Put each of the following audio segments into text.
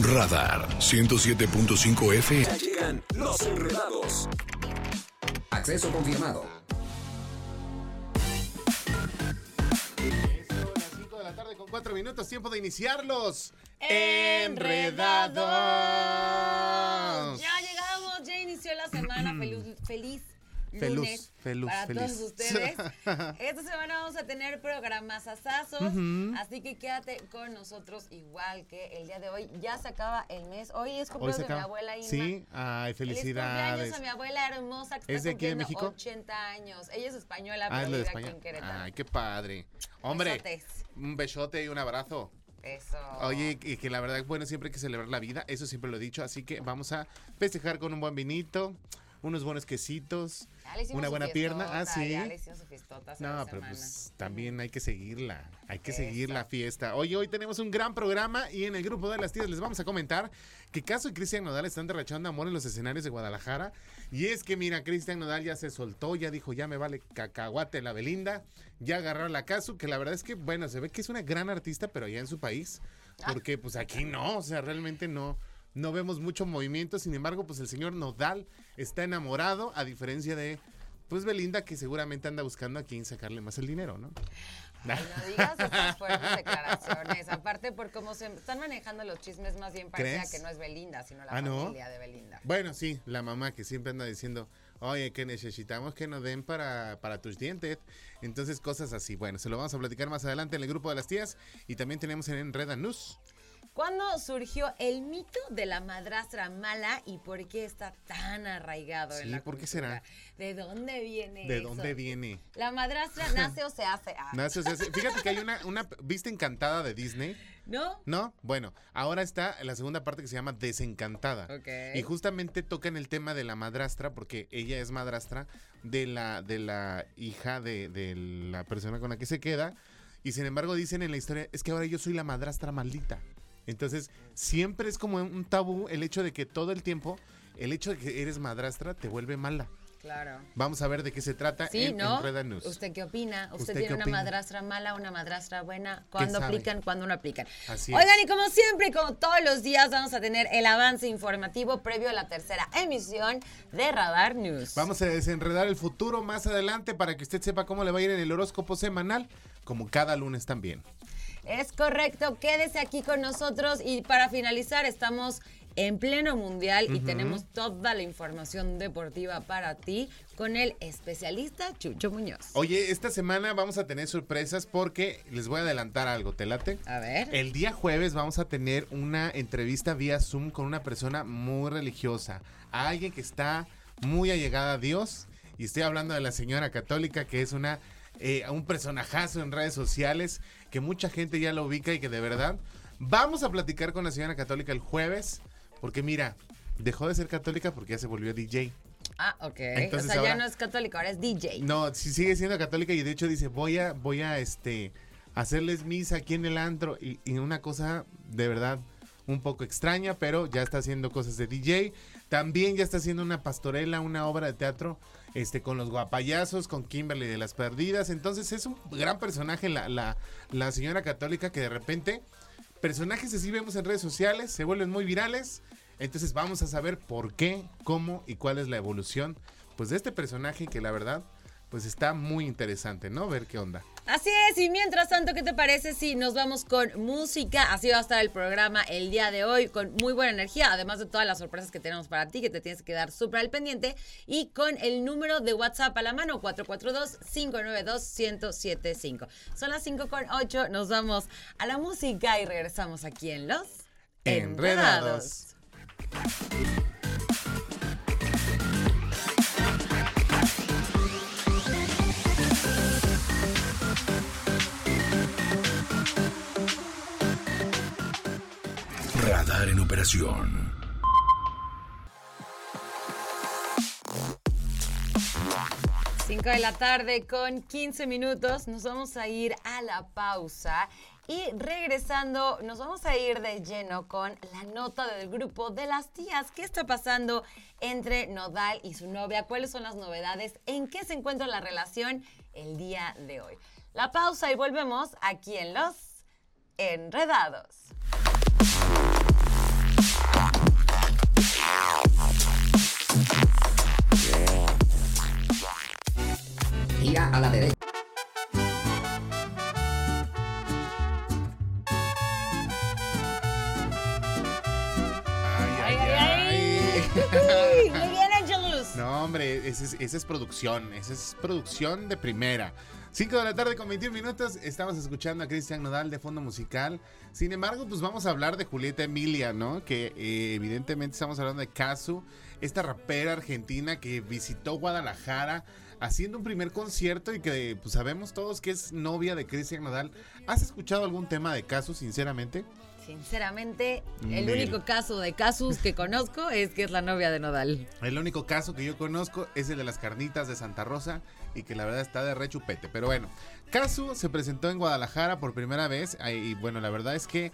Radar 107.5 F. Ya llegan los enredados. Acceso confirmado. Las 5 de la tarde con 4 minutos, tiempo de iniciarlos. Enredados. Ya llegamos, ya inició la semana. Feliz, lunes feluz, para feliz. todos ustedes. Esta semana vamos a tener programas asazos, así que quédate con nosotros igual que el día de hoy. Ya se acaba el mes. Hoy es Hoy cumpleaños se de mi abuela Inma. Sí, ay, felicidades. cumpleaños a mi abuela hermosa que ¿Es está de aquí de México? 80 años. Ella es española, Ah, pero es la de vive aquí España. en Querétaro. Ay, qué padre. Hombre, Besotes. un besote y un abrazo. Eso. Oye, y que la verdad, bueno, siempre hay que celebrar la vida, eso siempre lo he dicho, así que vamos a festejar con un buen vinito, unos buenos quesitos, una buena pierna. Ah, sí. Ya le hicimos su fiestota hace No, pero pues también hay que seguirla, hay que seguir la fiesta. Oye, hoy tenemos un gran programa y en el grupo de las tías les vamos a comentar que Caso y Cristian Nodal están derrachando amor en los escenarios de Guadalajara. Y es que, mira, Cristian Nodal ya se soltó, ya dijo, ya me vale cacahuate la Belinda, ya agarraron la Casu, que la verdad es que, bueno, se ve que es una gran artista, pero allá en su país, porque pues aquí no, o sea, realmente no. No vemos mucho movimiento, sin embargo, pues el señor Nodal está enamorado, a diferencia de, pues Belinda, que seguramente anda buscando a quien sacarle más el dinero, ¿no? Ay, no digas estas fuertes declaraciones. Aparte, por cómo se están manejando los chismes, más bien parecía que no es Belinda, sino la Ah, ¿no? familia de Belinda. Bueno, sí, la mamá que siempre anda diciendo, oye, que necesitamos que nos den para, para tus dientes. Entonces, cosas así. Bueno, se lo vamos a platicar más adelante en el grupo de las tías. Y también tenemos en Reda News. ¿Cuándo surgió el mito de la madrastra mala y por qué está tan arraigado Sí, en la ¿por qué cultura? será? ¿De dónde viene ¿De eso? dónde viene? La madrastra nace o se hace. Ah, Nace, o se- fíjate que hay una, una vista encantada de Disney. ¿No? ¿No? Bueno, ahora está la segunda parte que se llama Desencantada. Y justamente tocan el tema de la madrastra, porque ella es madrastra de la, de la hija de, de la persona con la que se queda. Y sin embargo dicen en la historia, es que ahora yo soy la madrastra maldita. Entonces, siempre es como un tabú el hecho de que todo el tiempo, el hecho de que eres madrastra te vuelve mala. Claro. Vamos a ver de qué se trata Sí, en, ¿no? en News. ¿Usted qué opina? ¿Usted, ¿Usted tiene una opina? madrastra mala, una madrastra buena? ¿Cuándo aplican, cuándo no aplican? Así Oigan, es. y como siempre, y como todos los días, vamos a tener el avance informativo previo a la tercera emisión de Radar News. Vamos a desenredar el futuro más adelante para que usted sepa cómo le va a ir en el horóscopo semanal, como cada lunes también. Es correcto, quédese aquí con nosotros y para finalizar estamos en pleno mundial y tenemos toda la información deportiva para ti con el especialista Chucho Muñoz. Oye, esta semana vamos a tener sorpresas porque les voy a adelantar algo, ¿te late? A ver. El día jueves vamos a tener una entrevista vía Zoom con una persona muy religiosa, alguien que está muy allegada a Dios. Y estoy hablando de la señora católica, que es una eh, un personajazo en redes sociales, que mucha gente ya lo ubica y que de verdad vamos a platicar con la señora católica el jueves, porque mira, dejó de ser católica porque ya se volvió DJ. Ah, ok. Entonces o sea, ya ahora- no es católico, ahora es DJ. No, sí sigue siendo católica y de hecho dice, voy a, voy a este hacerles misa aquí en el antro. Y, y una cosa de verdad un poco extraña, pero ya está haciendo cosas de DJ. También ya está haciendo una pastorela, una obra de teatro, este, con los guapayazos, con Kimberly de las Perdidas. Entonces es un gran personaje la, la, la señora católica que de repente, personajes así vemos en redes sociales, se vuelven muy virales. Entonces vamos a saber por qué, cómo y cuál es la evolución pues de este personaje que la verdad pues está muy interesante, ¿no? Ver qué onda. Así es, y mientras tanto, ¿qué te parece si nos vamos con música? Así va a estar el programa el día de hoy, con muy buena energía, además de todas las sorpresas que tenemos para ti, que te tienes que quedar súper al pendiente, y con el número de WhatsApp a la mano, 442-592-1075. Son las 5 con 8, nos vamos a la música y regresamos aquí en Los Enredados. En operación. Cinco de la tarde con 15 minutos. Nos vamos a ir a la pausa. Y regresando, nos vamos a ir de lleno con la nota del grupo de las tías. ¿Qué está pasando entre Nodal y su novia? ¿Cuáles son las novedades? ¿En qué se encuentra la relación el día de hoy? La pausa y volvemos aquí en Los Enredados. a la derecha. Ay, ay, ay. Muy bien, Angelus. No, hombre, esa es, producción. Esa es producción de primera. 5 de la tarde con 21 minutos, estamos escuchando a Cristian Nodal de fondo musical. Sin embargo, pues vamos a hablar de Julieta Emilia, ¿no? Que eh, evidentemente estamos hablando de Casu, esta rapera argentina que visitó Guadalajara haciendo un primer concierto y que pues sabemos todos que es novia de Cristian Nodal. ¿Has escuchado algún tema de Kazu, sinceramente? Sinceramente, el único caso de Casus que conozco es que es la novia de Nodal. El único caso que yo conozco es el de las carnitas de Santa Rosa y que la verdad está de rechupete. Pero bueno, Casu se presentó en Guadalajara por primera vez y bueno, la verdad es que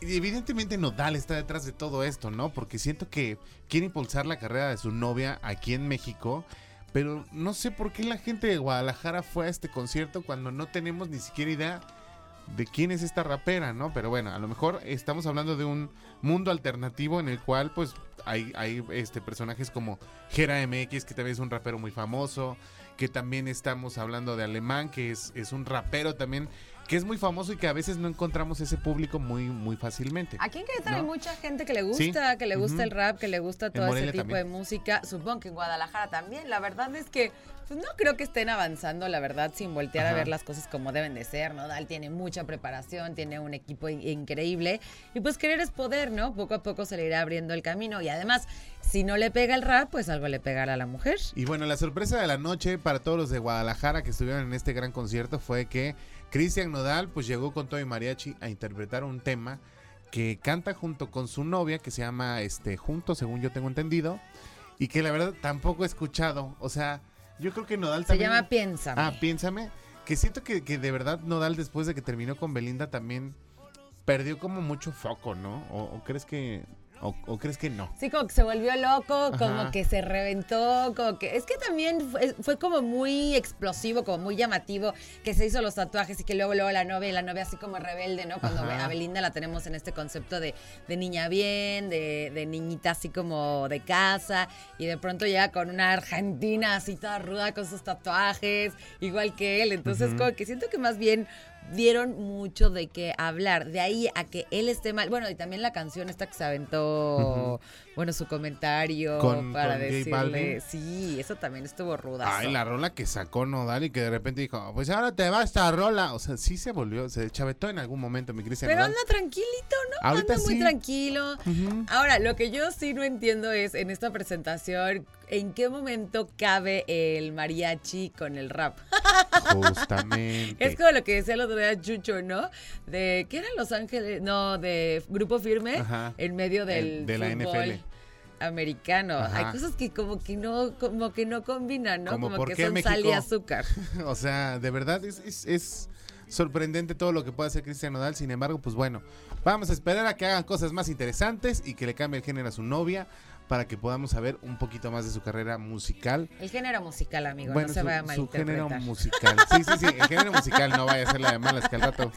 evidentemente Nodal está detrás de todo esto, ¿no? Porque siento que quiere impulsar la carrera de su novia aquí en México. Pero no sé por qué la gente de Guadalajara fue a este concierto cuando no tenemos ni siquiera idea de quién es esta rapera, ¿no? Pero bueno, a lo mejor estamos hablando de un mundo alternativo en el cual pues hay, hay este personajes como Gera MX, que también es un rapero muy famoso, que también estamos hablando de Alemán, que es, es un rapero también que es muy famoso y que a veces no encontramos ese público muy, muy fácilmente. Aquí en Querétaro hay ¿No? mucha gente que le gusta, Sí. que le gusta el rap, que le gusta todo ese tipo también. de música. Supongo que en Guadalajara también. La verdad es que pues, no creo que estén avanzando, la verdad, sin voltear a ver las cosas como deben de ser. Nodal tiene mucha preparación, tiene un equipo in- increíble. Y pues querer es poder, ¿no? Poco a poco se le irá abriendo el camino. Y además, si no le pega el rap, pues algo le pegará a la mujer. Y bueno, la sorpresa de la noche para todos los de Guadalajara que estuvieron en este gran concierto fue que Cristian Nodal pues llegó con todo y mariachi a interpretar un tema que canta junto con su novia que se llama este Juntos, según yo tengo entendido, y que la verdad tampoco he escuchado. O sea, yo creo que Nodal Se también llama Piensa. Ah, piénsame, que siento que, que de verdad Nodal después de que terminó con Belinda también perdió como mucho foco, ¿no? ¿O, o crees que o, o crees que no? Sí, como que se volvió loco, como que se reventó, como que... Es que también fue, fue como muy explosivo, como muy llamativo, que se hizo los tatuajes y que luego, luego la novia, y la novia así como rebelde, ¿no? Cuando Ajá. a Belinda la tenemos en este concepto de, de niña bien, de, de niñita así como de casa, y de pronto llega con una argentina así toda ruda con sus tatuajes, igual que él. Entonces, como que siento que más bien dieron mucho de qué hablar. De ahí a que él esté mal. Bueno, y también la canción esta que se aventó, bueno, su comentario Con- para con decirle. Sí, eso también estuvo ruda. Ay, la rola que sacó Nodal y que de repente dijo, pues ahora te va esta rola. O sea, sí se volvió, se chavetó en algún momento mi Cristian Pero Nodal. anda tranquilito, ¿no? Ahorita anda muy sí. tranquilo. Ahora, lo que yo sí no entiendo es en esta presentación, ¿en qué momento cabe el mariachi con el rap? Justamente. Es como lo que decía el otro día Chucho, ¿no? De, ¿qué eran Los Ángeles? No, de Grupo Firme Ajá. en medio del El- de la fútbol NFL. americano. Ajá. Hay cosas que como que no, como que no combinan, ¿no? Como, Como, ¿por que son sal y México? azúcar. O sea, de verdad es, es- es sorprendente todo lo que puede hacer Cristian Nodal. Sin embargo, pues bueno, vamos a esperar a que hagan cosas más interesantes y que le cambie el género a su novia para que podamos saber un poquito más de su carrera musical. El género musical, amigo, bueno, no se su, vaya a su género malinterpretar. musical. Sí, sí, sí, el género musical no vaya a ser la de malas que al rato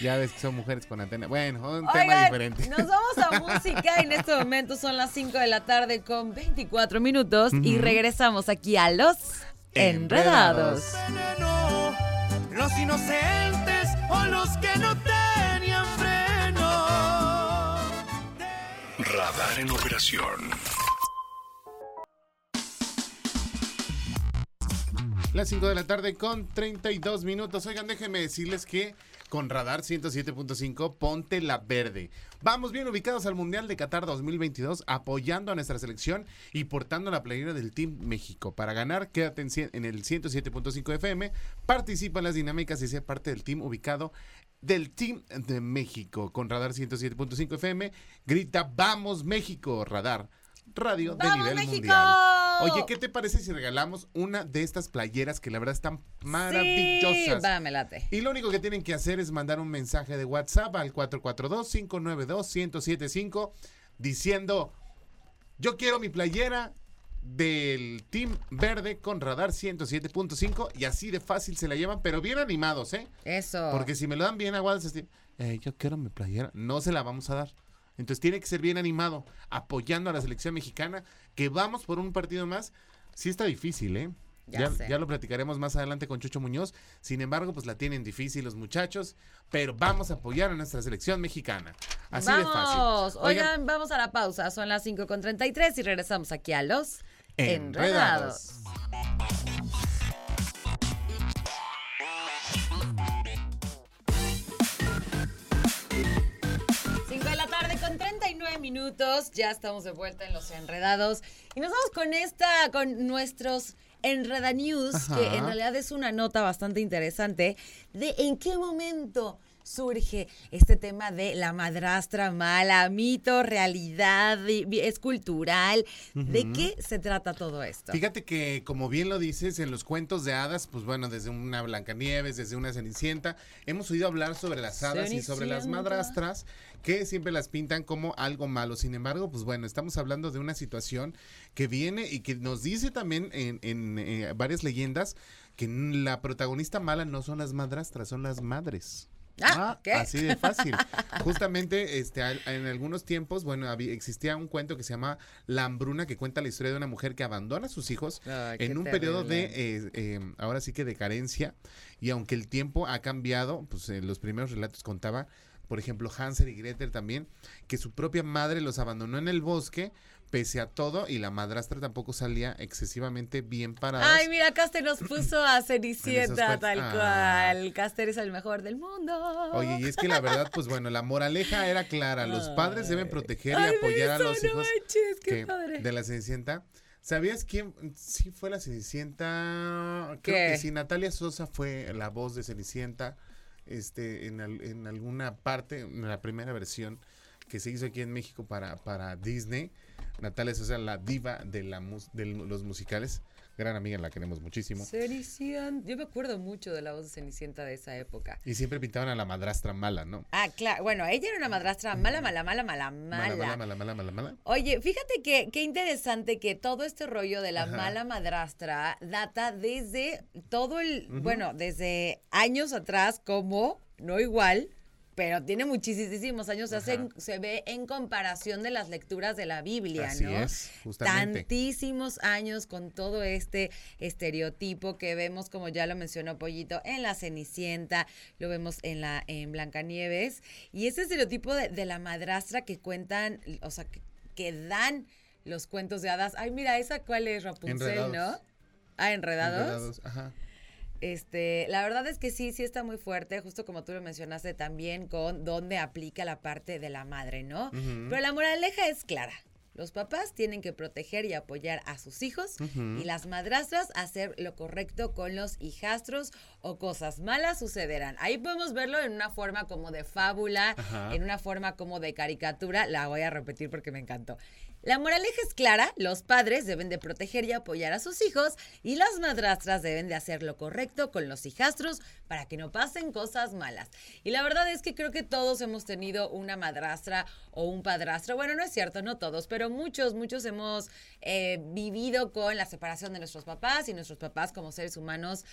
ya ves que son mujeres con antena. Bueno, un tema diferente. nos vamos a música. En este momento son las 5 de la tarde con 24 minutos y regresamos aquí a Los Enredados. Enredados. los inocentes o los que no tenían Radar en operación. Las 5 de la tarde con 32 minutos. Oigan, déjenme decirles que con Radar 107.5, ponte la verde. Vamos bien ubicados al Mundial de Qatar 2022, apoyando a nuestra selección y portando la playera del Team México. Para ganar, quédate en, el 107.5 FM, participa en las dinámicas y sé parte del team ubicado del Team de México. Con Radar 107.5 FM, grita Vamos México, Radar. Radio de ¡Vamos, nivel México! mundial. Oye, ¿qué te parece si regalamos una de estas playeras que la verdad están maravillosas? Sí, va, me late. Y lo único que tienen que hacer es mandar un mensaje de WhatsApp al 442-592-1075 diciendo, yo quiero mi playera del Team Verde con radar 107.5 y así de fácil se la llevan, pero bien animados, ¿eh? Eso. Porque si me lo dan bien aguados, así, "Eh, yo quiero mi playera, no se la vamos a dar. Entonces tiene que ser bien animado, apoyando a la selección mexicana, que vamos por un partido más. Sí está difícil, ¿eh? Ya Ya, ya lo platicaremos más adelante con Chucho Muñoz. Sin embargo, pues la tienen difícil los muchachos, pero vamos a apoyar a nuestra selección mexicana. Así de vamos. fácil. Oigan, vamos a la pausa. Son las 5 con 33 y regresamos aquí a los Enredados. Cinco de la tarde con 39 minutos. Ya estamos de vuelta en los enredados. Y nos vamos con esta, con nuestros Enreda News, Ajá. que en realidad es una nota bastante interesante de en qué momento surge este tema de la madrastra mala, mito, realidad, es cultural. ¿De qué se trata todo esto? Fíjate que, como bien lo dices, en los cuentos de hadas, pues bueno, desde una Blancanieves, desde una Cenicienta, hemos oído hablar sobre las hadas y sobre las madrastras que siempre las pintan como algo malo. Sin embargo, pues bueno, estamos hablando de una situación que viene y que nos dice también en, en, eh, varias leyendas que la protagonista mala no son las madrastras, son las madres. Ah, ¿qué? Así de fácil. Justamente este, en algunos tiempos, bueno, había- existía un cuento que se llama La hambruna, que cuenta la historia de una mujer que abandona a sus hijos Ay, en un periodo de, eh, eh, ahora sí que de carencia, y aunque el tiempo ha cambiado, pues en los primeros relatos contaba, por ejemplo, Hansel y Gretel también, que su propia madre los abandonó en el bosque, pese a todo, y la madrastra tampoco salía excesivamente bien parada. Ay, mira, Caster nos puso a Cenicienta tal Ah. cual. Caster es el mejor del mundo. Oye, y es que la verdad, pues bueno, la moraleja era clara. Los padres deben proteger y Ay, apoyar a los no hijos manches, que- de la Cenicienta. ¿Sabías quién sí fue la Cenicienta? Creo ¿Qué? que sí, Natalia Sosa fue la voz de Cenicienta este, en, al- en alguna parte, en la primera versión que se hizo aquí en México para, para Disney. Natalia Sosa, la diva de, la mus- de los musicales. Gran amiga, la queremos muchísimo. Cenicienta. Yo me acuerdo mucho de la voz de Cenicienta de esa época. Y siempre pintaban a la madrastra mala, ¿no? Ah, claro. Bueno, ella era una madrastra mala, mala, mala, mala, mala. Mala, mala, mala, mala, mala, mala. Oye, fíjate que qué interesante que todo este rollo de la Ajá. mala madrastra data desde todo el, bueno, desde años atrás como, no igual, pero tiene muchísimos años, se, hace se ve en comparación de las lecturas de la Biblia, Así ¿no? es, justamente. Tantísimos años con todo este estereotipo que vemos, como ya lo mencionó Pollito, en la Cenicienta, lo vemos en la en Blancanieves, y ese estereotipo de, de la madrastra que cuentan, o sea, que, que dan los cuentos de hadas. Ay, mira, esa cuál es Rapunzel, Enredados. ¿no? Ah, enredados. Enredados, Ajá. Este, la verdad es que sí, sí está muy fuerte, justo como tú lo mencionaste también con dónde aplica la parte de la madre, ¿no? Pero la moraleja es clara. Los papás tienen que proteger y apoyar a sus hijos y las madrastras hacer lo correcto con los hijastros o cosas malas sucederán. Ahí podemos verlo en una forma como de fábula, Ajá. en una forma como de caricatura. La voy a repetir porque me encantó. La moraleja es clara, los padres deben de proteger y apoyar a sus hijos y las madrastras deben de hacer lo correcto con los hijastros para que no pasen cosas malas. Y la verdad es que creo que todos hemos tenido una madrastra o un padrastro. Bueno, no es cierto, no todos, pero muchos, muchos hemos eh, vivido con la separación de nuestros papás y nuestros papás como seres humanos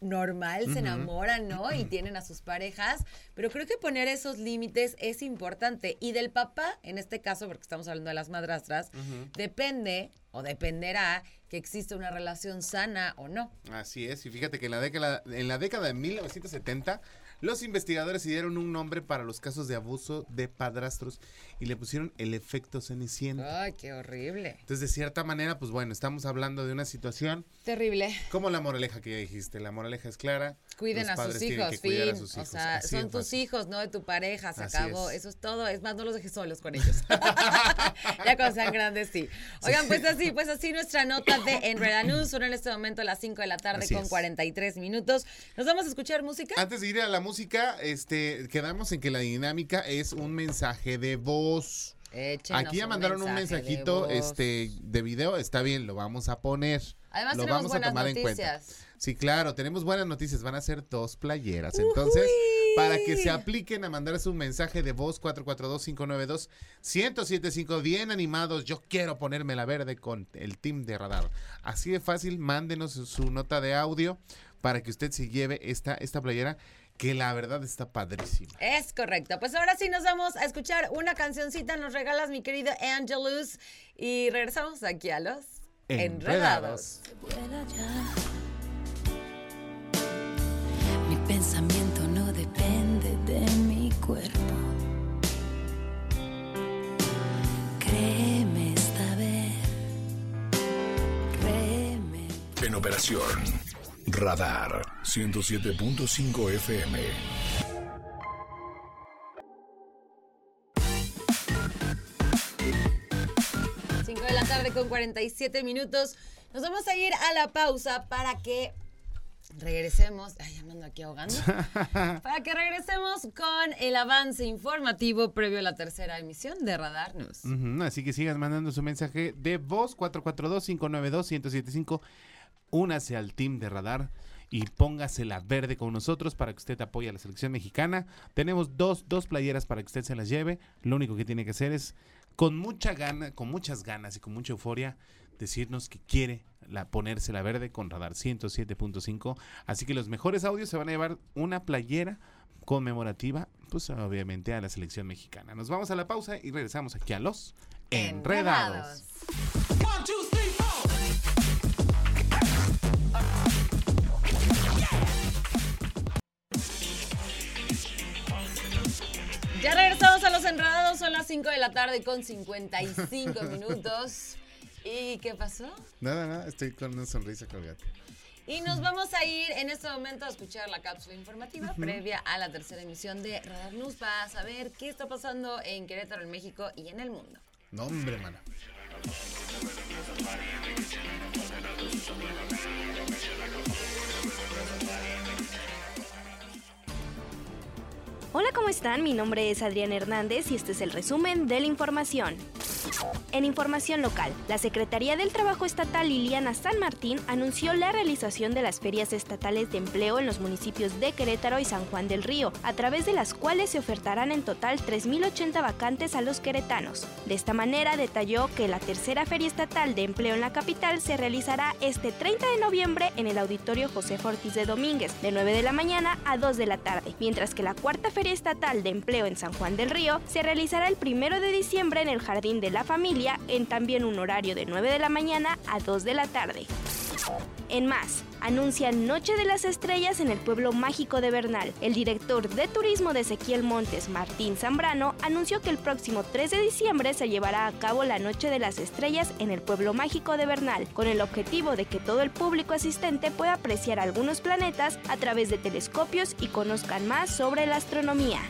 normal, se enamoran, ¿no? Y tienen a sus parejas, pero creo que poner esos límites es importante. Y del papá, en este caso, porque estamos hablando de las madrastras, depende o dependerá que exista una relación sana o no. Así es, y fíjate que en la década, en la década de 1970, los investigadores dieron un nombre para los casos de abuso de padrastros y le pusieron el efecto cenicienta. Ay, qué horrible. Entonces, de cierta manera, pues bueno, estamos hablando de una situación Terrible. como la moraleja que ya dijiste. La moraleja es clara. Cuiden los a sus hijos, que cuidar a sus O hijos. sea, Así de son tus hijos, no de tu pareja. Se Así acabó. es. Eso es todo. Es más, no los dejes solos con ellos. ya cuando sean grandes, sí. Oigan, pues así, pues así nuestra nota de Enreda News. Son en este momento las 5 de la tarde Así con es. 43 minutos. ¿Nos vamos a escuchar música? Antes de ir a la música, este, quedamos en que la dinámica es un mensaje de voz. Échenos Aquí ya un mandaron un mensaje de mensajito voz. este de video, está bien, lo vamos a poner. Además lo tenemos vamos a tomar en cuenta. noticias. Sí, claro, tenemos buenas noticias, van a ser dos playeras. Entonces, para que se apliquen a mandar su mensaje de voz 442-592-1075, bien animados, yo quiero ponerme la verde con el team de radar. Así de fácil, mándenos su, su nota de audio para que usted se lleve esta, esta playera que la verdad está padrísima. Es correcto. Pues ahora sí nos vamos a escuchar una cancioncita. Nos regalas, mi querido Angelus. Y regresamos aquí a los Enredados. Mi pensamiento no depende de mi cuerpo. Créeme esta vez. Créeme. En operación. Radar 107.5 FM. Cinco de la tarde con 47 minutos. Nos vamos a ir a la pausa para que regresemos. Ay, ya me ando aquí ahogando. para que regresemos con el avance informativo previo a la tercera emisión de Radar News. Así que sigan mandando su mensaje de voz 442-592-1075. Únase al team de radar y póngase la verde con nosotros para que usted apoye a la selección mexicana. Tenemos dos, dos playeras para que usted se las lleve. Lo único que tiene que hacer es con mucha gana, con muchas ganas y con mucha euforia decirnos que quiere la, ponerse la verde con radar 107.5. Así que los mejores audios se van a llevar una playera conmemorativa, pues obviamente a la selección mexicana. Nos vamos a la pausa y regresamos aquí a los Enredados. Ya regresamos a los enredados, son las 5 de la tarde con 55 minutos. ¿Y qué pasó? Nada, nada, estoy con una sonrisa colgate. Y nos vamos a ir en este momento a escuchar la cápsula informativa previa a la tercera emisión de Radar News para saber qué está pasando en Querétaro, en México y en el mundo. No, hombre, mana. Hola, ¿cómo están? Mi nombre es Adrián Hernández y este es el resumen de la información. En información local, la Secretaría del Trabajo Estatal Liliana San Martín anunció la realización de las ferias estatales de empleo en los municipios de Querétaro y San Juan del Río, a través de las cuales se ofertarán en total 3.080 vacantes a los queretanos. De esta manera detalló que la tercera Feria Estatal de Empleo en la capital se realizará este 30 de noviembre en el Auditorio José Ortiz de Domínguez, de 9 de la mañana a 2 de la tarde, mientras que la cuarta Feria Estatal de Empleo en San Juan del Río se realizará el 1 de diciembre en el Jardín de la Familia, en también un horario de 9 de la mañana a 2 de la tarde. En más, anuncian Noche de las Estrellas en el pueblo mágico de Bernal. El director de turismo de Ezequiel Montes, Martín Zambrano, anunció que el próximo 3 de diciembre se llevará a cabo la Noche de las Estrellas en el pueblo mágico de Bernal, con el objetivo de que todo el público asistente pueda apreciar algunos planetas a través de telescopios y conozcan más sobre la astronomía.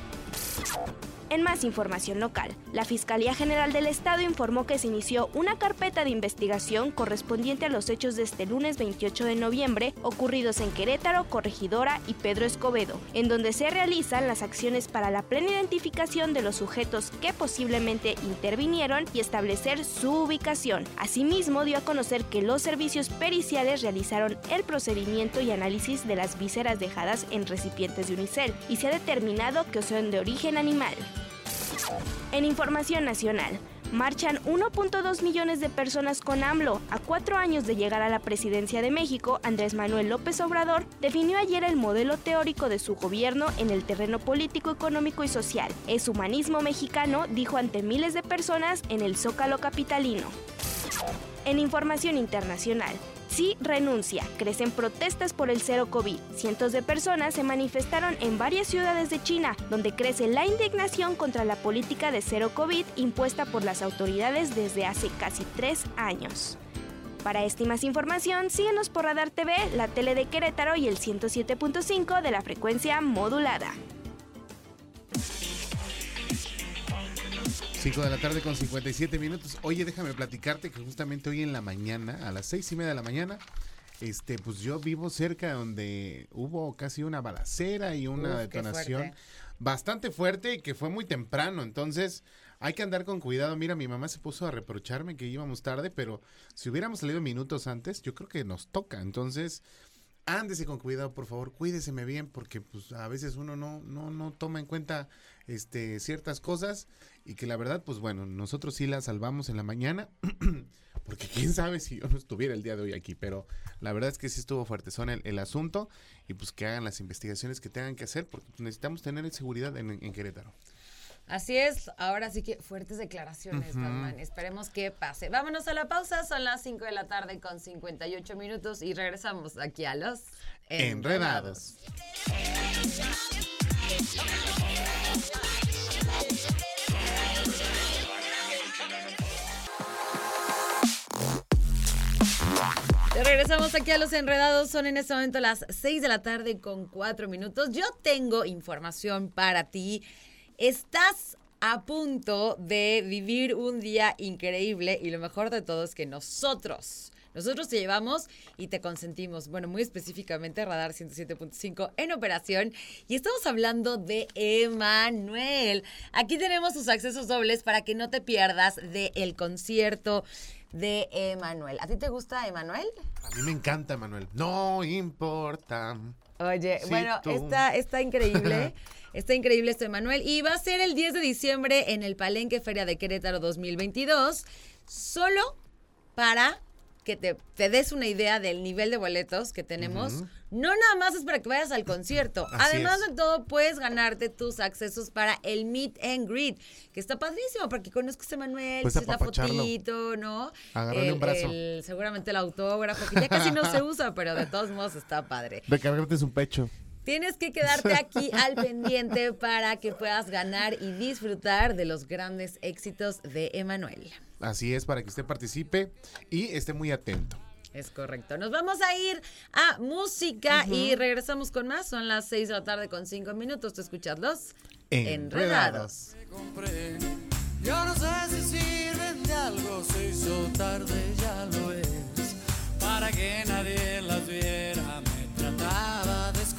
En más información local, la Fiscalía General del Estado informó que se inició una carpeta de investigación correspondiente a los hechos de este lunes 28 de noviembre ocurridos en Querétaro, Corregidora y Pedro Escobedo, en donde se realizan las acciones para la plena identificación de los sujetos que posiblemente intervinieron y establecer su ubicación. Asimismo, dio a conocer que los servicios periciales realizaron el procedimiento y análisis de las vísceras dejadas en recipientes de unicel y se ha determinado que son de origen animal. En información nacional, marchan 1.2 millones de personas con AMLO. A cuatro años de llegar a la presidencia de México, Andrés Manuel López Obrador definió ayer el modelo teórico de su gobierno en el terreno político, económico y social. Es humanismo mexicano, dijo ante miles de personas en el Zócalo capitalino. En información internacional, Sí renuncia. Crecen protestas por el cero COVID. Cientos de personas se manifestaron en varias ciudades de China, donde crece la indignación contra la política de cero COVID impuesta por las autoridades desde hace casi tres años. Para esta y más información, síguenos por Radar TV, la tele de Querétaro y el 107.5 de la frecuencia modulada. 5 de la tarde con 57 minutos. Oye, déjame platicarte que justamente hoy en la mañana, a las seis y media de la mañana, este, pues yo vivo cerca donde hubo casi una balacera y una Uf, detonación fuerte. bastante fuerte y que fue muy temprano. Entonces, hay que andar con cuidado. Mira, mi mamá se puso a reprocharme que íbamos tarde, pero si hubiéramos salido minutos antes, yo creo que nos toca. Entonces, ándese con cuidado, por favor, cuídeseme bien, porque pues a veces uno no, no, no toma en cuenta este ciertas cosas y que la verdad, pues bueno, nosotros sí la salvamos en la mañana, porque quién sabe si yo no estuviera el día de hoy aquí, pero la verdad es que sí estuvo fuerte son el, el asunto y pues que hagan las investigaciones que tengan que hacer, porque necesitamos tener seguridad en, en Querétaro. Así es, ahora sí que fuertes declaraciones, Batman. Esperemos que pase. Vámonos a la pausa, son las 5 de la tarde con 58 minutos y regresamos aquí a los Enredados. Regresamos aquí a los enredados. Son en este momento las 6 de la tarde con 4 minutos. Yo tengo información para ti. Estás a punto de vivir un día increíble y lo mejor de todo es que nosotros, nosotros te llevamos y te consentimos. Bueno, muy específicamente Radar 107.5 en operación y estamos hablando de Emanuel. Aquí tenemos sus accesos dobles para que no te pierdas del concierto de Emanuel. ¿A ti te gusta Emanuel? A mí me encanta, Manuel. No importa. Oye, bueno, tú. está, está increíble. Está increíble esto, Emanuel. Y va a ser el 10 de diciembre en el Palenque Feria de Querétaro 2022. Solo para que te, te des una idea del nivel de boletos que tenemos. No nada más es para que vayas al concierto. Así Además es. de todo, puedes ganarte tus accesos para el Meet and Greet, que está padrísimo, porque conozcas a Emanuel, Puedes dices la fotito, ¿no? Agarrarle El- un brazo. el- seguramente el autógrafo, que ya casi no se usa, pero de todos modos está padre. Recargarte su pecho. Tienes que quedarte aquí al pendiente para que puedas ganar y disfrutar de los grandes éxitos de Emanuel. Así es, para que usted participe y esté muy atento. Es correcto. Nos vamos a ir a música y regresamos con más. Son las 6 de la tarde con 5 minutos. Te escuchas los Enredados. compré. Yo no sé si sirven de algo, se hizo tarde, ya lo es. Para que nadie las viera,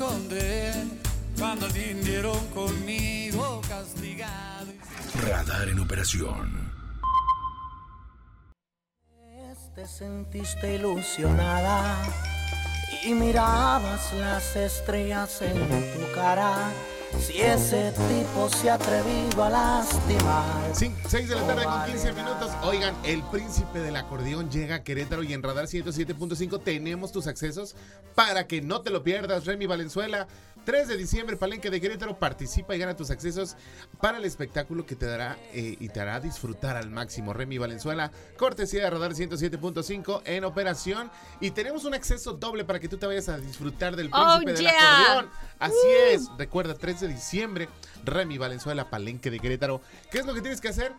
esconder. Cuando vinieron conmigo castigado. Radar en operación. Te sentiste ilusionada y mirabas las estrellas en tu cara. Si ese tipo se ha atrevido a lastimar. Sí, 6 de la tarde con 15 minutos. Oigan, el príncipe del acordeón llega a Querétaro y en Radar 107.5 tenemos tus accesos para que no te lo pierdas. Remy Valenzuela, 3 de diciembre, Palenque de Querétaro. Participa y gana tus accesos para el espectáculo que te dará eh, y te hará disfrutar al máximo. Remy Valenzuela, cortesía de Radar 107.5 en operación. Y tenemos un acceso doble para que tú te vayas a disfrutar del Oh, príncipe del yeah. acordeón. Así es, recuerda, 3 de diciembre, Remy Valenzuela, Palenque de Querétaro. ¿Qué es lo que tienes que hacer?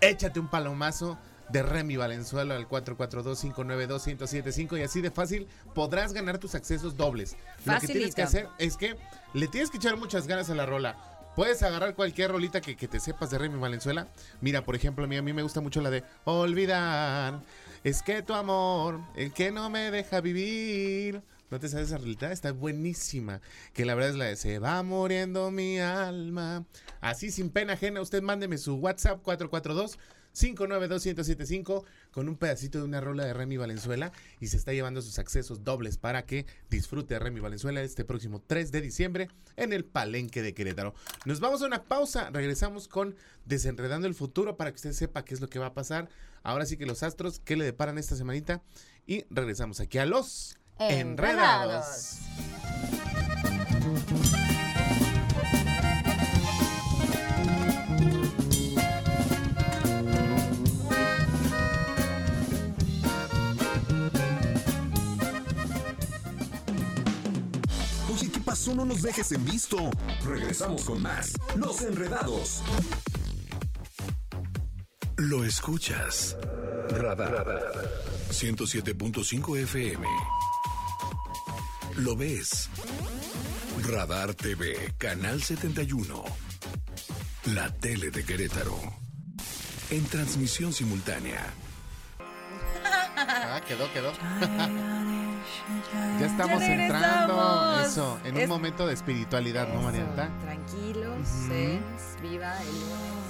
Échate un palomazo de Remy Valenzuela al 442-592-1075 y así de fácil podrás ganar tus accesos dobles. Lo que tienes que hacer es que le tienes que echar muchas ganas a la rola. Puedes agarrar cualquier rolita que, que te sepas de Remy Valenzuela. Mira, por ejemplo, a mí, a mí me gusta mucho la de Olvidar. Es que tu amor, el que no me deja vivir. ¿No te sabes esa rolita? Está buenísima. Que la verdad es la de Se va muriendo mi alma. Así sin pena ajena, usted mándeme su WhatsApp 442 592-1075 con un pedacito de una rola de Remy Valenzuela y se está llevando sus accesos dobles para que disfrute de Remy Valenzuela este próximo 3 de diciembre en el Palenque de Querétaro. Nos vamos a una pausa, regresamos con Desenredando el Futuro para que usted sepa qué es lo que va a pasar. Ahora sí que los astros, qué le deparan esta semanita y regresamos aquí a los Enredados. Enredados. No nos dejes en visto. Regresamos con más. Los enredados. Lo escuchas. Radar. 107.5 FM. Lo ves. Radar TV, Canal 71. La tele de Querétaro. En transmisión simultánea. Ah, quedó, quedó. Ya estamos Ya entrando eso, en un Es- momento de espiritualidad, ¿no, Eso, Marianta? Tranquilos, sens, viva el lunes.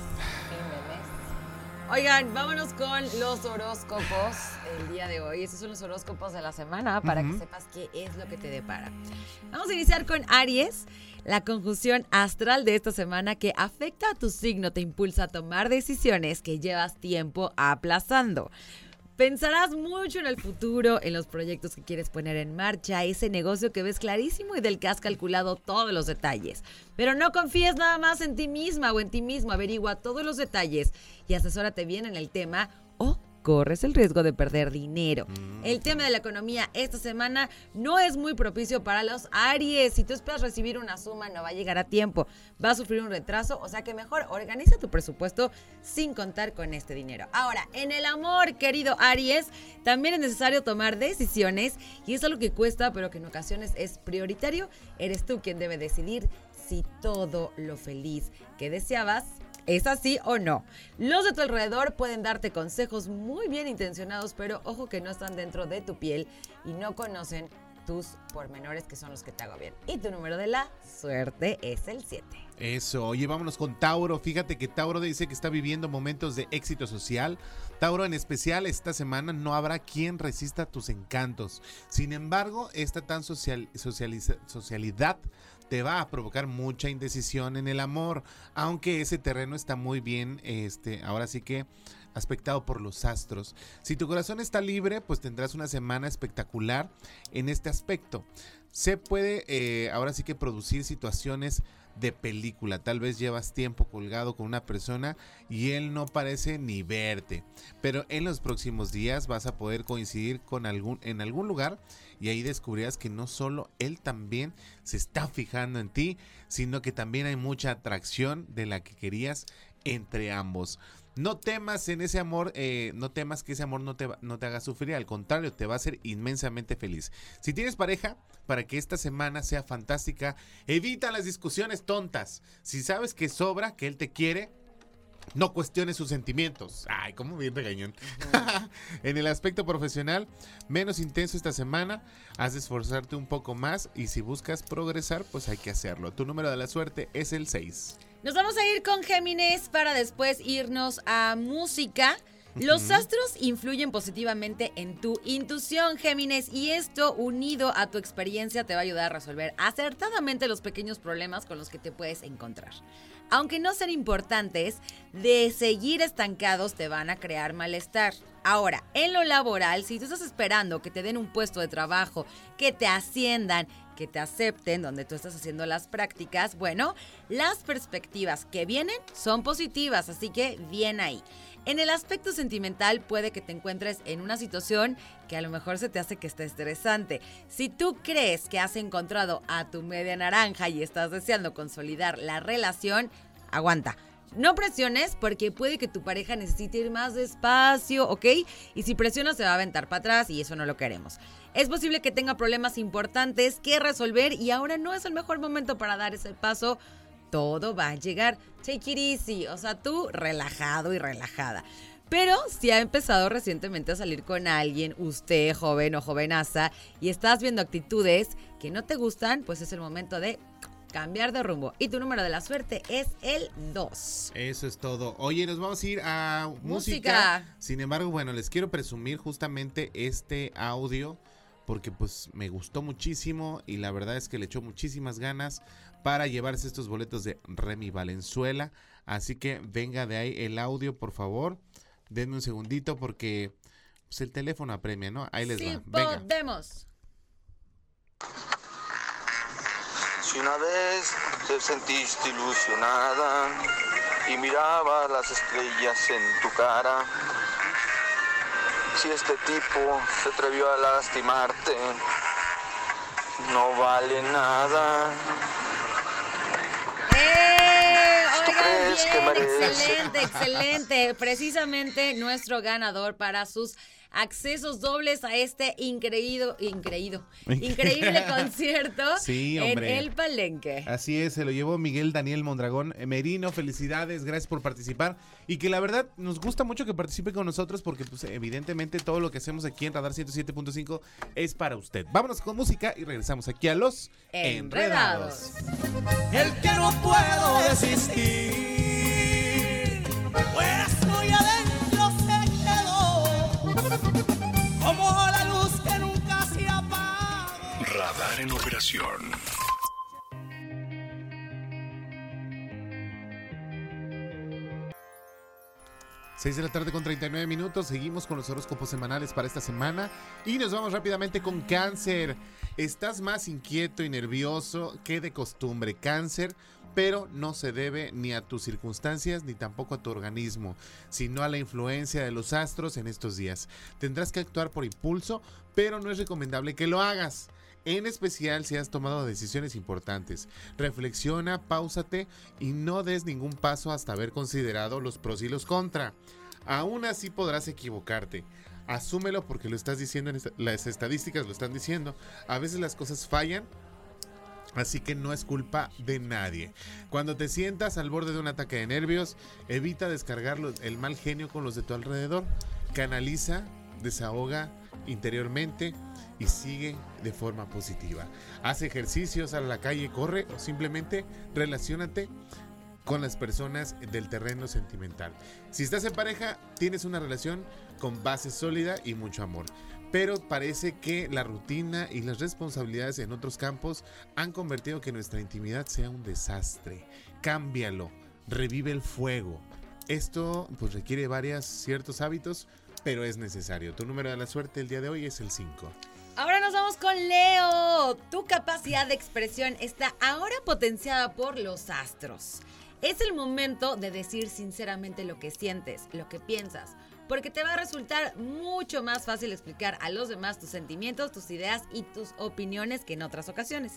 Oigan, vámonos con los horóscopos el día de hoy. Estos son los horóscopos de la semana para que sepas qué es lo que te depara. Vamos a iniciar con Aries. La conjunción astral de esta semana que afecta a tu signo te impulsa a tomar decisiones que llevas tiempo aplazando. Pensarás mucho en el futuro, en los proyectos que quieres poner en marcha, ese negocio que ves clarísimo y del que has calculado todos los detalles. Pero no confíes nada más en ti misma o en ti mismo, averigua todos los detalles y asesórate bien en el tema o corres el riesgo de perder dinero. El tema de la economía esta semana no es muy propicio para los Aries. Si tú esperas recibir una suma, no va a llegar a tiempo. Va a sufrir un retraso, o sea que mejor organiza tu presupuesto sin contar con este dinero. Ahora, en el amor, querido Aries, también es necesario tomar decisiones y es algo que cuesta, pero que en ocasiones es prioritario. Eres tú quien debe decidir si todo lo feliz que deseabas ¿Es así o no? Los de tu alrededor pueden darte consejos muy bien intencionados, pero ojo que no están dentro de tu piel y no conocen tus pormenores que son los que te hago bien. Y tu número de la suerte es el 7. Eso, oye, vámonos con Tauro. Fíjate que Tauro dice que está viviendo momentos de éxito social. Tauro en especial esta semana no habrá quien resista tus encantos. Sin embargo, esta tan social, socialidad te va a provocar mucha indecisión en el amor, aunque ese terreno está muy bien, este, ahora sí que aspectado por los astros. Si tu corazón está libre, pues tendrás una semana espectacular en este aspecto. Se puede eh, ahora sí que producir situaciones de película. Tal vez llevas tiempo colgado con una persona y él no parece ni verte. Pero en los próximos días vas a poder coincidir con algún, en algún lugar y ahí descubrirás que no solo él también se está fijando en ti, sino que también hay mucha atracción de la que querías entre ambos. No temas en ese amor, eh, no temas que ese amor no te, no te haga sufrir, al contrario, te va a hacer inmensamente feliz. Si tienes pareja, para que esta semana sea fantástica, evita las discusiones tontas. Si sabes que sobra, que él te quiere, no cuestiones sus sentimientos. Ay, cómo bien regañón. En el aspecto profesional, menos intenso esta semana. Has de esforzarte un poco más y si buscas progresar, pues hay que hacerlo. Tu número de la suerte es el 6. Nos vamos a ir con Géminis para después irnos a música. Los astros influyen positivamente en tu intuición, Géminis, y esto unido a tu experiencia te va a ayudar a resolver acertadamente los pequeños problemas con los que te puedes encontrar aunque no sean importantes, de seguir estancados te van a crear malestar. Ahora, en lo laboral, si tú estás esperando que te den un puesto de trabajo, que te asciendan, que te acepten donde tú estás haciendo las prácticas, bueno, las perspectivas que vienen son positivas, así que bien ahí. En el aspecto sentimental puede que te encuentres en una situación que a lo mejor se te hace que esté estresante. Si tú crees que has encontrado a tu media naranja y estás deseando consolidar la relación, aguanta. No presiones porque puede que tu pareja necesite ir más despacio, ¿ok? Y si presionas se va a aventar para atrás y eso no lo queremos. Es posible que tenga problemas importantes que resolver y ahora no es el mejor momento para dar ese paso todo va a llegar. Take it easy, o sea, tú relajado y relajada. Pero si ha empezado recientemente a salir con alguien, usted joven o jovenaza, y estás viendo actitudes que no te gustan, pues es el momento de cambiar de rumbo. Y tu número de la suerte es el 2. Eso es todo. Oye, nos vamos a ir a música. música. Sin embargo, bueno, les quiero presumir justamente este audio porque pues me gustó muchísimo y la verdad es que le echó muchísimas ganas para llevarse estos boletos de Remy Valenzuela. Así que venga de ahí el audio, por favor. Denme un segundito porque pues, el teléfono apremia, ¿no? Ahí les sí, va. Venga. podemos. Si una vez te sentiste ilusionada y miraba las estrellas en tu cara, si este tipo se atrevió a lastimarte, no vale nada. ¡Eh! excelente, excelente. Precisamente nuestro ganador para sus accesos dobles a este increído, increído, increíble concierto en el Palenque. Así es, se lo llevó Miguel Daniel Mondragón. Eh, Merino, felicidades, gracias por participar. Y que la verdad nos gusta mucho que participe con nosotros porque pues evidentemente todo lo que hacemos aquí en Radar 107.5 es para usted. Vámonos con música y regresamos aquí a los Enredados. El que no puedo desistir. Pues operación. 6 de la tarde con 39 minutos. Seguimos con los horóscopos semanales para esta semana. Y nos vamos rápidamente con cáncer. Estás más inquieto y nervioso que de costumbre. Cáncer pero no se debe ni a tus circunstancias ni tampoco a tu organismo, sino a la influencia de los astros en estos días. Tendrás que actuar por impulso, pero no es recomendable que lo hagas. En especial si has tomado decisiones importantes. Reflexiona, páusate y no des ningún paso hasta haber considerado los pros y los contra. Aún así podrás equivocarte. Asúmelo porque lo estás diciendo, en las estadísticas lo están diciendo. A veces las cosas fallan Así que no es culpa de nadie. Cuando te sientas al borde de un ataque de nervios, evita descargar el mal genio con los de tu alrededor. Canaliza, desahoga interiormente y sigue de forma positiva. Haz ejercicios, a la calle, corre o simplemente relacionate con las personas del terreno sentimental. Si estás en pareja, tienes una relación con base sólida y mucho amor pero parece que la rutina y las responsabilidades en otros campos han convertido que nuestra intimidad sea un desastre. Cámbialo, revive el fuego. Esto pues requiere varios ciertos hábitos, pero es necesario. Tu número de la suerte el día de hoy es el 5. Ahora nos vamos con Leo. Tu capacidad de expresión está ahora potenciada por los astros. Es el momento de decir sinceramente lo que sientes, lo que piensas porque te va a resultar mucho más fácil explicar a los demás tus sentimientos, tus ideas y tus opiniones que en otras ocasiones.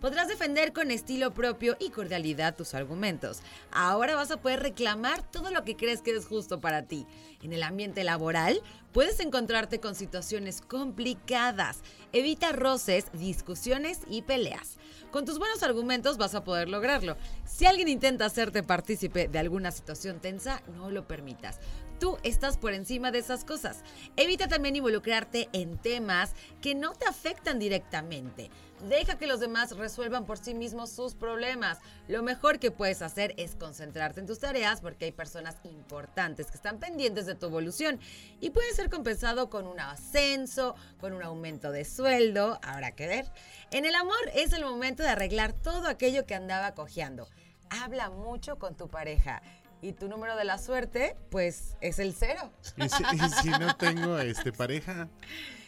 Podrás defender con estilo propio y cordialidad tus argumentos. Ahora vas a poder reclamar todo lo que crees que es justo para ti. En el ambiente laboral, puedes encontrarte con situaciones complicadas. Evita roces, discusiones y peleas. Con tus buenos argumentos vas a poder lograrlo. Si alguien intenta hacerte partícipe de alguna situación tensa, no lo permitas. Tú estás por encima de esas cosas. Evita también involucrarte en temas que no te afectan directamente. Deja que los demás resuelvan por sí mismos sus problemas. Lo mejor que puedes hacer es concentrarte en tus tareas porque hay personas importantes que están pendientes de tu evolución y puede ser compensado con un ascenso, con un aumento de sueldo, habrá que ver. En el amor es el momento de arreglar todo aquello que andaba cojeando. Habla mucho con tu pareja y tu número de la suerte, pues es el cero. Y si, no tengo este pareja,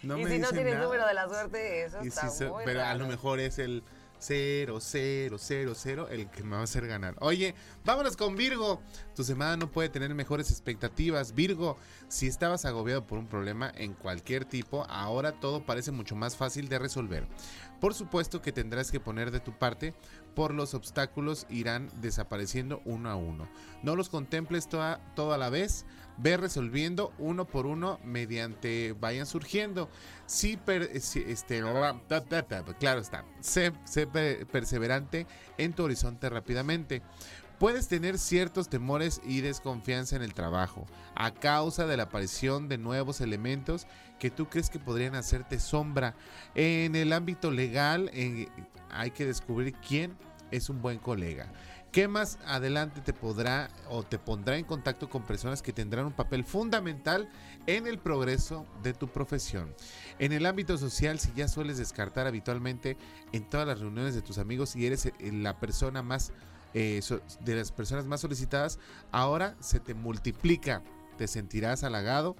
no y si no tienes número de la suerte, eso está muy Pero a lo mejor es el 0, 0, 0, 0 el que me va a hacer ganar. Oye, vámonos con Virgo. Tu semana no puede tener mejores expectativas. Virgo, si estabas agobiado por un problema en cualquier tipo, ahora todo parece mucho más fácil de resolver. Por supuesto que tendrás que poner de tu parte, por los obstáculos irán desapareciendo uno a uno. No los contemples toda, toda la vez, ve resolviendo uno por uno mediante vayan surgiendo. Sí, este, claro está, sé perseverante en tu horizonte rápidamente. Puedes tener ciertos temores y desconfianza en el trabajo a causa de la aparición de nuevos elementos que tú crees que podrían hacerte sombra. En el ámbito legal hay que descubrir quién es un buen colega. ¿Qué más adelante te podrá o te pondrá en contacto con personas que tendrán un papel fundamental en el progreso de tu profesión? En el ámbito social, si ya sueles descartar habitualmente en todas las reuniones de tus amigos y eres eh, la persona más eh, de las personas más solicitadas, ahora se te multiplica, te sentirás halagado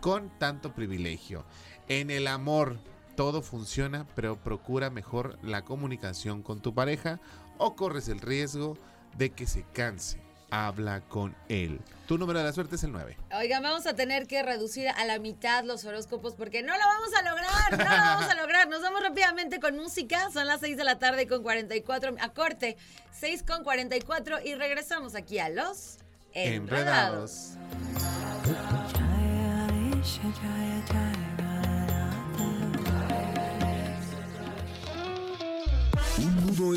con tanto privilegio. En el amor todo funciona, pero procura mejor la comunicación con tu pareja o corres el riesgo de que se canse habla con él. Tu número de la suerte es el 9. Oigan, vamos a tener que reducir a la mitad los horóscopos porque no lo vamos a lograr, no lo vamos a lograr. Nos vamos rápidamente con música. Son las 6 de la tarde con 44, a corte, 6 con 44 y regresamos aquí a los Enredados.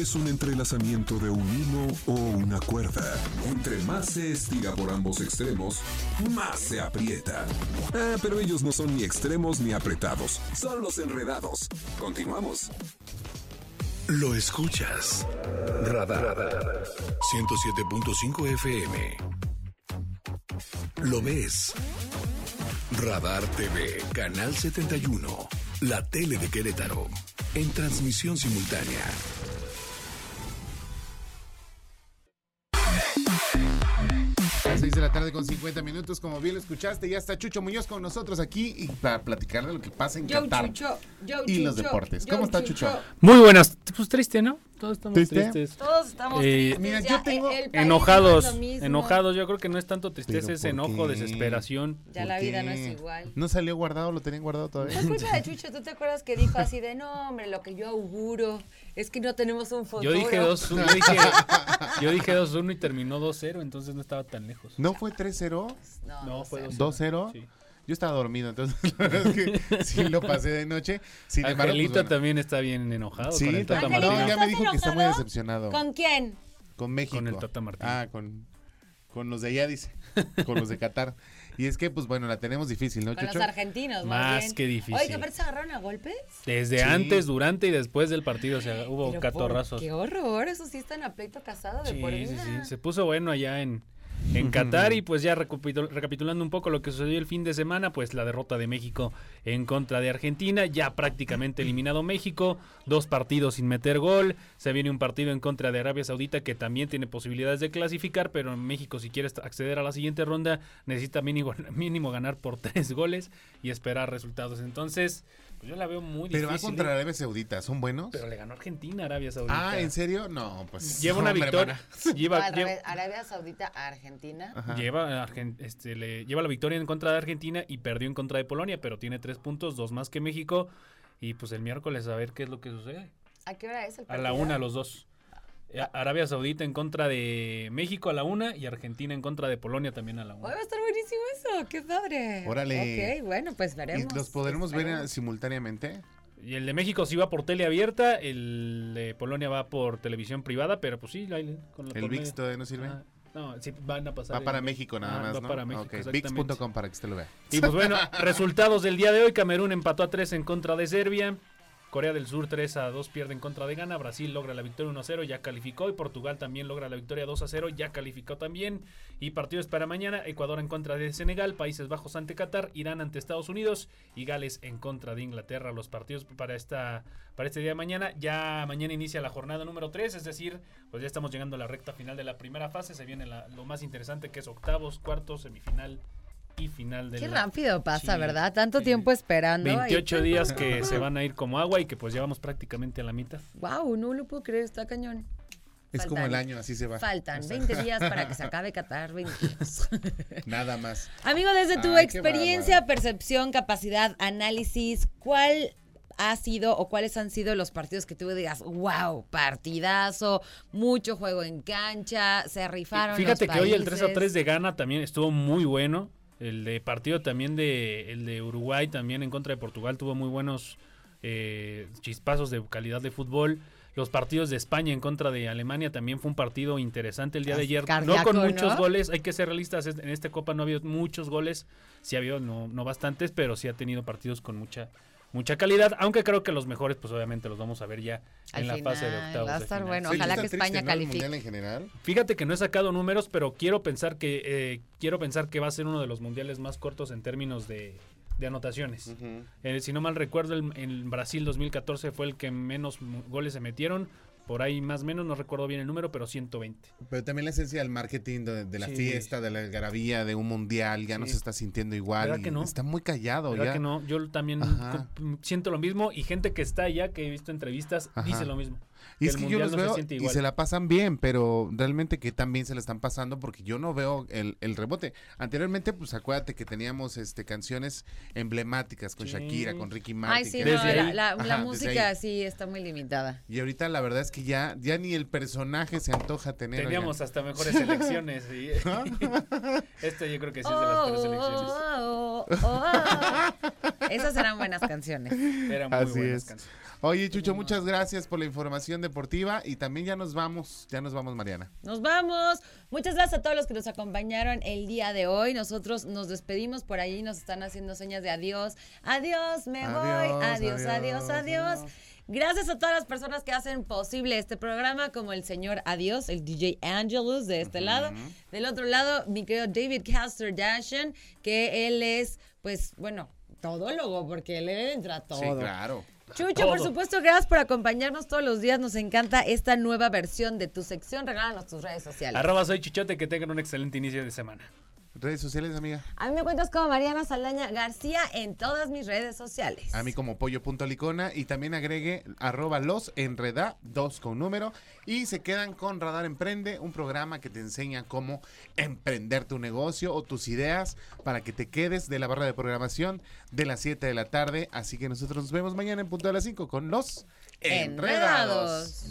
Es un entrelazamiento de un hilo o una cuerda. Entre más se estira por ambos extremos, más se aprieta. Ah, pero ellos no son ni extremos ni apretados, son los enredados. Continuamos. Lo escuchas. Radar. 107.5 FM. Lo ves. Radar TV, Canal 71. La tele de Querétaro. En transmisión simultánea. 6 de la tarde con 50 minutos, como bien lo escuchaste. Ya está Chucho Muñoz con nosotros aquí y para platicar de lo que pasa en Yo, Qatar Chucho, yo, y los deportes. yo, ¿Cómo está Chucho? Muy buenas. Pues triste, ¿no? Todos estamos ¿Triste? tristes. Todos estamos Eh, tristes. mira, ya, yo tengo- el- el Enojados, no enojados. Yo creo que no es tanto tristeza, ¿Pero es enojo, qué? desesperación. Ya ¿Por la vida qué? no es igual. ¿No salió guardado? ¿Lo tenían guardado todavía? Fue culpa de Chucho, ¿tú te acuerdas que dijo así de no, hombre, lo que yo auguro es que no tenemos un futuro? Yo dije 2-1 yo dije, yo dije 2-1 y terminó 2-0, entonces no estaba tan lejos. ¿No fue 3-0? No, No, no fue sé. 2-0. Sí. Yo estaba dormido, entonces la verdad es que sí lo pasé de noche. Sin embargo, pues, bueno. también está bien enojado Sí, con el Tata. Angelito, No, Martino. ya me ¿estás dijo que está muy decepcionado. ¿Con quién? Con México. Con el Tata Martino. Ah, con, con los de allá, dice. Con los de Qatar. Y es que, pues bueno, la tenemos difícil, ¿no, Con los Chucho? argentinos, Más bien. que difícil. Oye, que aparte se agarraron a golpes. Desde Sí. antes, durante y después del partido o sea, hubo Pero catorrazos. por- Qué horror, eso sí están a pleito casado de Sí, por sí, vida. sí. Se puso bueno allá en, en Qatar y pues ya recapitul- recapitulando un poco lo que sucedió el fin de semana, pues la derrota de México en contra de Argentina, ya prácticamente eliminado México, dos partidos sin meter gol, se viene un partido en contra de Arabia Saudita que también tiene posibilidades de clasificar, pero México si quiere acceder a la siguiente ronda necesita mínimo, mínimo ganar por tres goles y esperar resultados. Entonces, pues yo la veo muy Pero va difícil. contra ¿eh? Arabia Saudita, ¿son buenos? Pero le ganó Argentina, Arabia Saudita. Ah, ¿en serio? No, pues. Lleva una victoria. Lleva, No, lleva- Arabia Saudita a Argentina. Ajá. Lleva, Argen- este, le, lleva la victoria en contra de Argentina y perdió en contra de Polonia, pero tiene tres puntos, dos más que México. Y pues el miércoles a ver qué es lo que sucede. ¿A qué hora es el A partido? la una, los dos. Eh, Arabia Saudita en contra de México a la una y Argentina en contra de Polonia también a la una. va a estar buenísimo eso, qué padre. Órale. Ok, bueno, pues veremos. ¿Y los podremos ver simultáneamente? Y el de México sí va por tele abierta, el de Polonia va por televisión privada, pero pues sí, la- con la ¿El VIX todavía no sirve? Ah, no, sí van a pasar. Va en- para México nada Ah, más, va ¿no? para México, Ok, exactamente. VIX.com para que usted lo vea. Y pues bueno, resultados del día de hoy. Camerún empató a 3 en contra de Serbia. Corea del Sur 3 a 2 pierde en contra de Ghana. Brasil logra la victoria 1 a 0, ya calificó. Y Portugal también logra la victoria 2 a 0, ya calificó también. Y partidos para mañana: Ecuador en contra de Senegal, Países Bajos ante Qatar, Irán ante Estados Unidos y Gales en contra de Inglaterra. Los partidos para esta para este día de mañana. Ya mañana inicia la jornada número 3, es decir, pues ya estamos llegando a la recta final de la primera fase. Se viene la- lo más interesante que es octavos, cuartos, semifinal y final de Qué la rápido pasa, Sí, ¿verdad? Tanto sí. tiempo esperando. 28 días que se van a ir como agua y que pues llevamos prácticamente a la mitad. Wow, no lo puedo creer, está cañón. Es como el año, así se va. Faltan 20 días para que se acabe Qatar, 20 días. Nada más. Amigo, desde tu Ay, experiencia, percepción, capacidad, análisis, ¿cuál ha sido o cuáles han sido los partidos que tú digas, wow, partidazo, mucho juego en cancha, se rifaron Fíjate los que hoy el 3 a países"? 3 de Ghana también estuvo muy bueno. El de partido también de el de Uruguay también en contra de Portugal tuvo muy buenos eh, chispazos de calidad de fútbol. Los partidos de España en contra de Alemania también fue un partido interesante el día de ayer. no con muchos ¿no? goles, hay que ser realistas. En esta Copa no ha habido muchos goles. Sí ha habido, no, no bastantes, pero sí ha tenido partidos con mucha mucha calidad. Aunque creo que los mejores, pues obviamente los vamos a ver ya Al en la fase de octavos. va a estar bueno. Sí, Ojalá que triste, España ¿no? El califique. mundial en general. Fíjate que no he sacado números, pero quiero pensar que eh, quiero pensar que va a ser uno de los mundiales más cortos en términos de, de anotaciones. Eh, si no mal recuerdo, el, en Brasil 2014 fue el que menos mu- goles se metieron. Por ahí más o menos, no recuerdo bien el número, pero 120. Pero también la esencia del marketing, de, de la Sí. fiesta, de la algarabía, de un mundial, ya no se está sintiendo igual. ¿Verdad y que no? Está muy callado ¿Verdad ya. que no? Yo también Ajá. siento lo mismo y gente que está allá, que he visto entrevistas, Ajá. dice lo mismo. Y es que yo los no se veo siente y se la pasan bien, pero realmente que también se la están pasando porque yo no veo el, el rebote. Anteriormente, pues acuérdate que teníamos este canciones emblemáticas con Sí. Shakira, con Ricky Martin. Ay, sí, no, Desde la, Ajá, música sí está muy limitada. Y ahorita la verdad es que ya, ya ni el personaje se antoja tener. Teníamos oigan. hasta mejores selecciones. y- Esto yo creo que sí es de las peores selecciones. Oh, oh, oh, oh. Esas eran buenas canciones. Eran muy Así buenas es. canciones. Oye, Chucho, muchas gracias por la información deportiva y también ya nos vamos, ya nos vamos, Mariana. Nos vamos. Muchas gracias a todos los que nos acompañaron el día de hoy. Nosotros nos despedimos por ahí, nos están haciendo señas de adiós. Adiós, me Adiós, voy. Adiós, adiós, adiós. Gracias a todas las personas que hacen posible este programa, como el señor Adiós, el DJ Angelus de este lado. Del otro lado, mi querido David Caster Dashen, que él es, pues, bueno, todólogo, porque él entra todo. Sí, claro. Chucho, por supuesto, gracias por acompañarnos todos los días. Nos encanta esta nueva versión de tu sección. Regálanos tus redes sociales. Arroba soy Chichote, que tengan un excelente inicio de semana. Redes sociales, amiga. A mí me cuentas como Mariana Saldaña García en todas mis redes sociales. A mí como pollo.licona y también agregue arroba los enreda, dos con número. Y se quedan con Radar Emprende, un programa que te enseña cómo emprender tu negocio o tus ideas para que te quedes de la barra de programación de las 7 de la tarde. Así que nosotros nos vemos mañana en punto de las 5 con los enredados.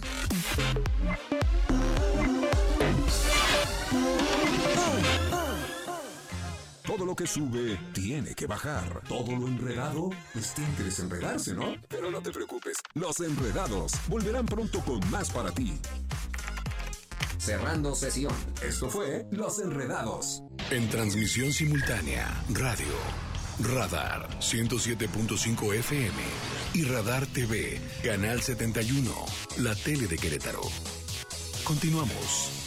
Todo lo que sube tiene que bajar. Todo lo enredado, pues tiene que ¿no? Pero no te preocupes, los enredados volverán pronto con más para ti. Cerrando sesión. Esto fue Los Enredados. En transmisión simultánea, radio, radar 107.5 FM y radar TV, canal 71, la tele de Querétaro. Continuamos.